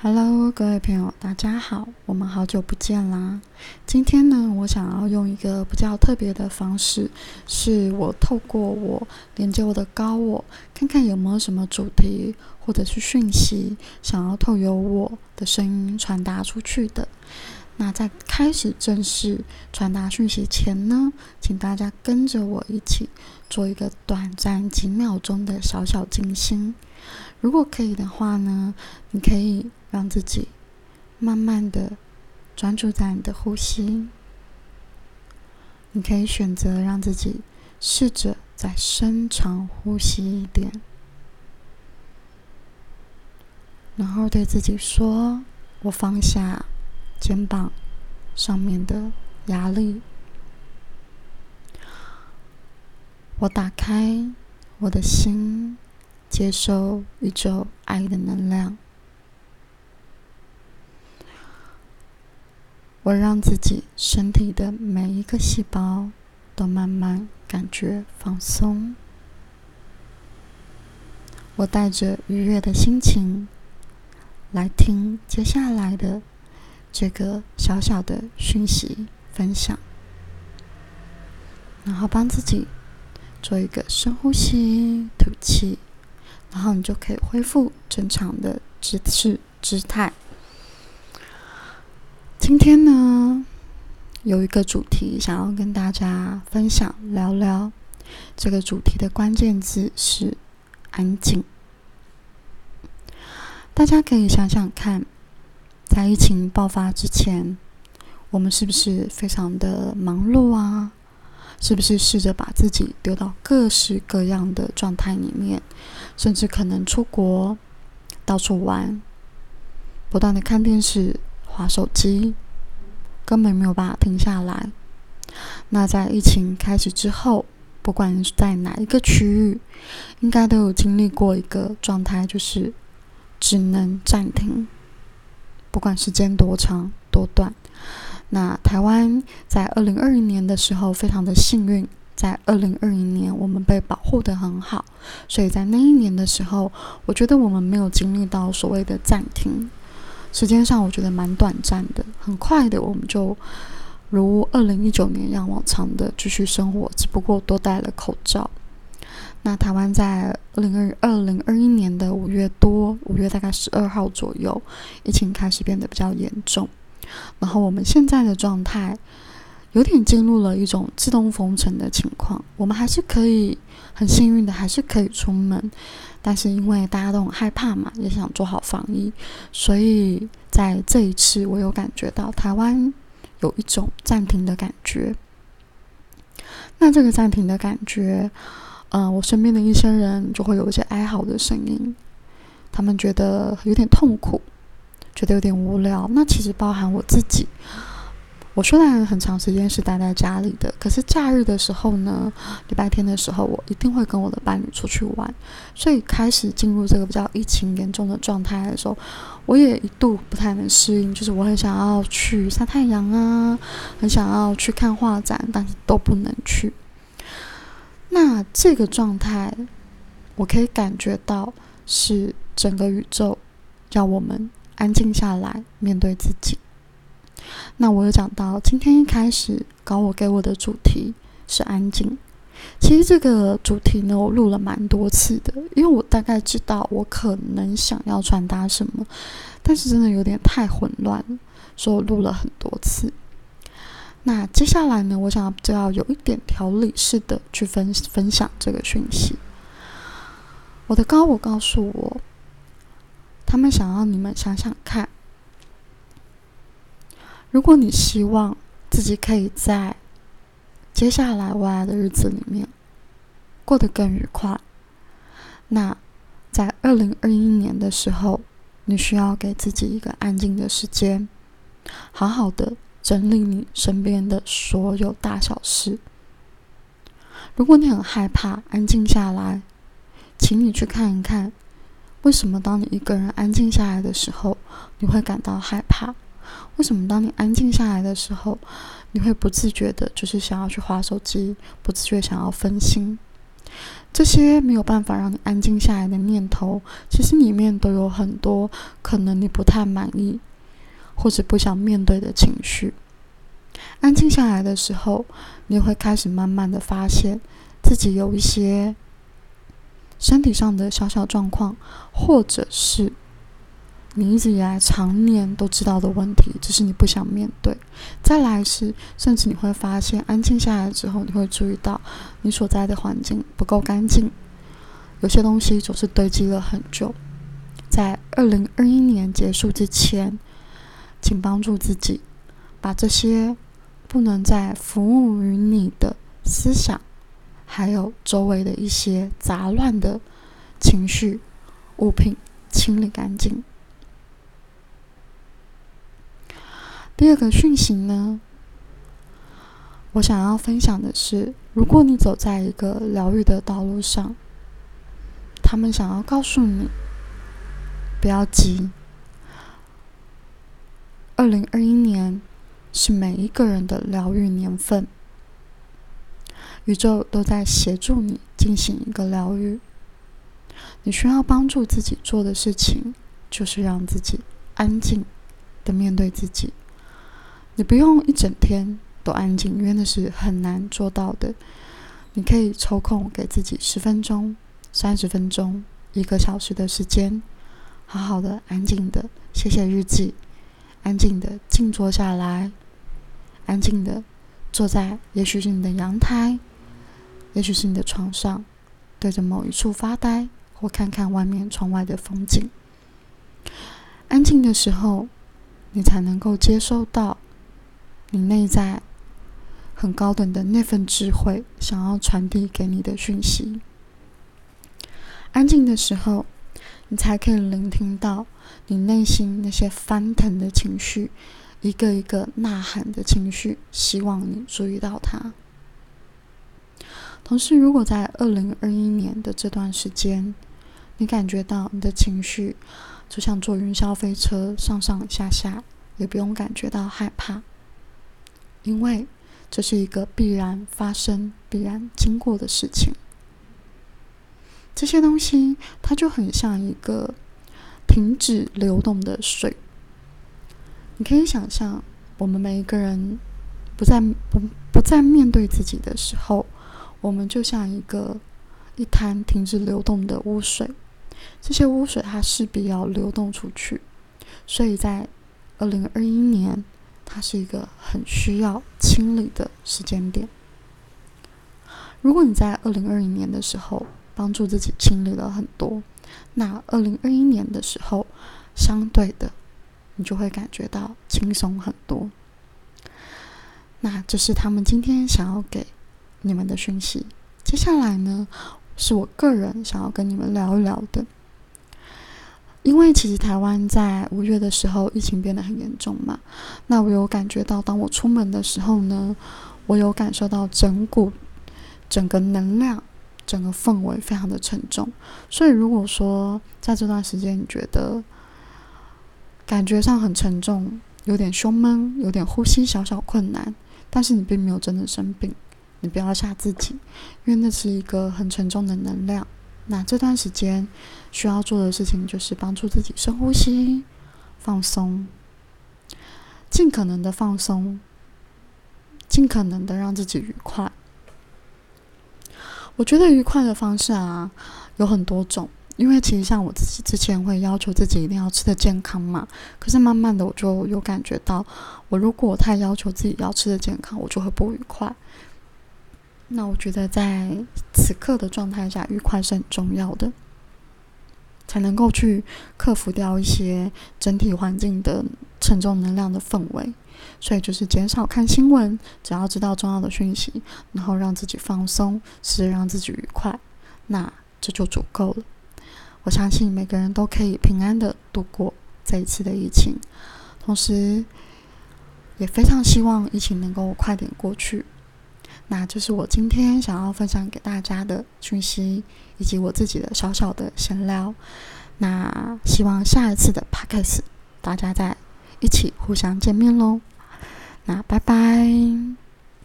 Hello，各位朋友，大家好，我们好久不见啦！今天呢，我想要用一个比较特别的方式，是我透过我连接我的高我，看看有没有什么主题或者是讯息，想要透由我的声音传达出去的。那在开始正式传达讯息前呢，请大家跟着我一起做一个短暂几秒钟的小小静心。如果可以的话呢，你可以让自己慢慢的专注在你的呼吸。你可以选择让自己试着再深长呼吸一点，然后对自己说：“我放下肩膀上面的压力，我打开我的心。”接受宇宙爱的能量，我让自己身体的每一个细胞都慢慢感觉放松。我带着愉悦的心情来听接下来的这个小小的讯息分享，然后帮自己做一个深呼吸，吐气。然后你就可以恢复正常的姿势姿态。今天呢，有一个主题想要跟大家分享聊聊。这个主题的关键字是安静。大家可以想想看，在疫情爆发之前，我们是不是非常的忙碌啊？是不是试着把自己丢到各式各样的状态里面，甚至可能出国到处玩，不断的看电视、划手机，根本没有办法停下来。那在疫情开始之后，不管是在哪一个区域，应该都有经历过一个状态，就是只能暂停，不管时间多长多短。那台湾在二零二零年的时候非常的幸运，在二零二零年我们被保护的很好，所以在那一年的时候，我觉得我们没有经历到所谓的暂停，时间上我觉得蛮短暂的，很快的我们就如二零一九年一样往常的继续生活，只不过多戴了口罩。那台湾在二零二二零二一年的五月多，五月大概十二号左右，疫情开始变得比较严重。然后我们现在的状态有点进入了一种自动封城的情况，我们还是可以很幸运的，还是可以出门，但是因为大家都很害怕嘛，也想做好防疫，所以在这一次，我有感觉到台湾有一种暂停的感觉。那这个暂停的感觉，嗯，我身边的一些人就会有一些哀嚎的声音，他们觉得有点痛苦。觉得有点无聊，那其实包含我自己。我虽然很长时间是待在家里的，可是假日的时候呢，礼拜天的时候，我一定会跟我的伴侣出去玩。所以开始进入这个比较疫情严重的状态的时候，我也一度不太能适应，就是我很想要去晒太阳啊，很想要去看画展，但是都不能去。那这个状态，我可以感觉到是整个宇宙要我们。安静下来，面对自己。那我有讲到，今天一开始搞我给我的主题是安静。其实这个主题呢，我录了蛮多次的，因为我大概知道我可能想要传达什么，但是真的有点太混乱了，所以我录了很多次。那接下来呢，我想要就要有一点条理式的去分分享这个讯息。我的高我告诉我。他们想要你们想想看，如果你希望自己可以在接下来未来的日子里面过得更愉快，那在二零二一年的时候，你需要给自己一个安静的时间，好好的整理你身边的所有大小事。如果你很害怕安静下来，请你去看一看。为什么当你一个人安静下来的时候，你会感到害怕？为什么当你安静下来的时候，你会不自觉的，就是想要去划手机，不自觉想要分心？这些没有办法让你安静下来的念头，其实里面都有很多可能你不太满意或者不想面对的情绪。安静下来的时候，你会开始慢慢的发现自己有一些身体上的小小状况，或者是。你一直以来常年都知道的问题，只是你不想面对。再来是，甚至你会发现，安静下来之后，你会注意到你所在的环境不够干净，有些东西总是堆积了很久。在二零二一年结束之前，请帮助自己把这些不能再服务于你的思想，还有周围的一些杂乱的情绪、物品清理干净。第二个讯息呢，我想要分享的是，如果你走在一个疗愈的道路上，他们想要告诉你，不要急。二零二一年是每一个人的疗愈年份，宇宙都在协助你进行一个疗愈。你需要帮助自己做的事情，就是让自己安静的面对自己。你不用一整天都安静，因为那是很难做到的。你可以抽空给自己十分钟、三十分钟、一个小时的时间，好好的、安静的写写日记，安静的静坐下来，安静的坐在，也许是你的阳台，也许是你的床上，对着某一处发呆，或看看外面窗外的风景。安静的时候，你才能够接收到。你内在很高等的那份智慧，想要传递给你的讯息。安静的时候，你才可以聆听到你内心那些翻腾的情绪，一个一个呐喊的情绪，希望你注意到它。同时，如果在二零二一年的这段时间，你感觉到你的情绪就像坐云霄飞车，上上下下，也不用感觉到害怕。因为这是一个必然发生、必然经过的事情。这些东西，它就很像一个停止流动的水。你可以想象，我们每一个人不再不不再面对自己的时候，我们就像一个一滩停止流动的污水。这些污水，它势必要流动出去。所以在二零二一年。它是一个很需要清理的时间点。如果你在二零二一年的时候帮助自己清理了很多，那二零二一年的时候，相对的，你就会感觉到轻松很多。那这是他们今天想要给你们的讯息。接下来呢，是我个人想要跟你们聊一聊的。因为其实台湾在五月的时候疫情变得很严重嘛，那我有感觉到，当我出门的时候呢，我有感受到整股整个能量、整个氛围非常的沉重。所以如果说在这段时间你觉得感觉上很沉重，有点胸闷，有点呼吸小小困难，但是你并没有真的生病，你不要吓自己，因为那是一个很沉重的能量。那这段时间需要做的事情就是帮助自己深呼吸、放松，尽可能的放松，尽可能的让自己愉快。我觉得愉快的方式啊有很多种，因为其实像我自己之前会要求自己一定要吃的健康嘛，可是慢慢的我就有感觉到，我如果太要求自己要吃的健康，我就会不愉快。那我觉得，在此刻的状态下，愉快是很重要的，才能够去克服掉一些整体环境的沉重能量的氛围。所以，就是减少看新闻，只要知道重要的讯息，然后让自己放松，是让自己愉快，那这就足够了。我相信每个人都可以平安的度过这一次的疫情，同时也非常希望疫情能够快点过去。那就是我今天想要分享给大家的讯息，以及我自己的小小的闲聊。那希望下一次的 podcast，大家在一起互相见面喽。那拜拜。